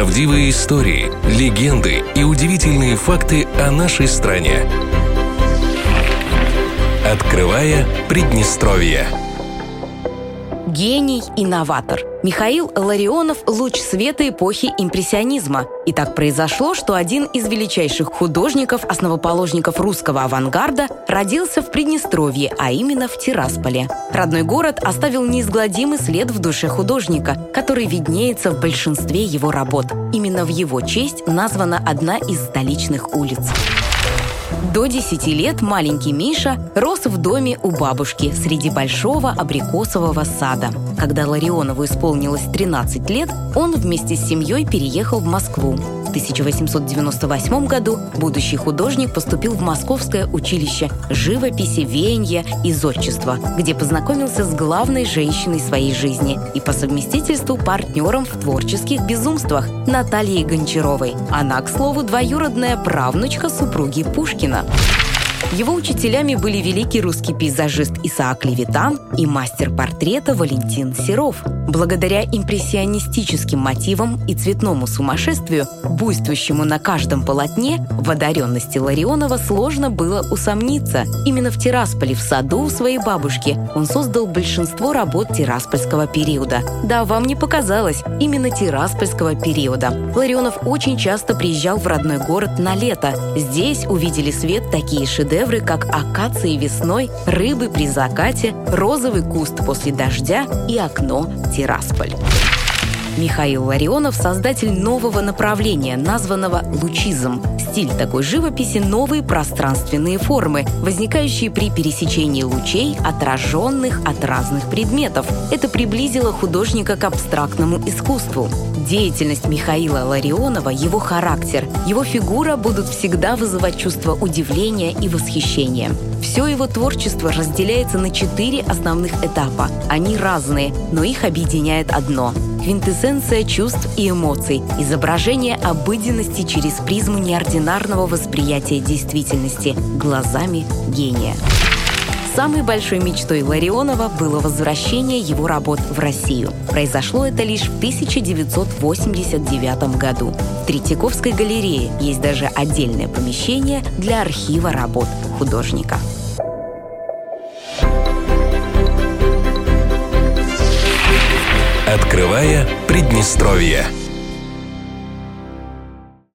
Правдивые истории, легенды и удивительные факты о нашей стране. Открывая Приднестровье. Гений, инноватор. Михаил Ларионов – луч света эпохи импрессионизма. И так произошло, что один из величайших художников, основоположников русского авангарда, родился в Приднестровье, а именно в Тирасполе. Родной город оставил неизгладимый след в душе художника, который виднеется в большинстве его работ. Именно в его честь названа одна из столичных улиц. До 10 лет маленький Миша рос в доме у бабушки среди большого абрикосового сада. Когда Ларионову исполнилось 13 лет, он вместе с семьей переехал в Москву. В 1898 году будущий художник поступил в Московское училище живописи, веяния и зодчества, где познакомился с главной женщиной своей жизни и по совместительству партнером в творческих безумствах Натальей Гончаровой. Она, к слову, двоюродная правнучка супруги Пушкина. Его учителями были великий русский пейзажист Исаак Левитан и мастер портрета Валентин Серов. Благодаря импрессионистическим мотивам и цветному сумасшествию, буйствующему на каждом полотне, в одаренности Ларионова сложно было усомниться. Именно в Тирасполе, в саду у своей бабушки, он создал большинство работ тираспольского периода. Да, вам не показалось, именно тираспольского периода. Ларионов очень часто приезжал в родной город на лето. Здесь увидели свет такие шедевры, как акации весной, рыбы при закате, розовый куст после дождя и окно Тирасполь. Михаил Ларионов – создатель нового направления, названного лучизм. Стиль такой живописи – новые пространственные формы, возникающие при пересечении лучей, отраженных от разных предметов. Это приблизило художника к абстрактному искусству. Деятельность Михаила Ларионова, его характер, его фигура будут всегда вызывать чувство удивления и восхищения. Все его творчество разделяется на четыре основных этапа. Они разные, но их объединяет одно – квинтэссенция чувств и эмоций, изображение обыденности через призму неординарного восприятия действительности глазами гения. Самой большой мечтой Ларионова было возвращение его работ в Россию. Произошло это лишь в 1989 году. В Третьяковской галерее есть даже отдельное помещение для архива работ художника. Открывая Приднестровье.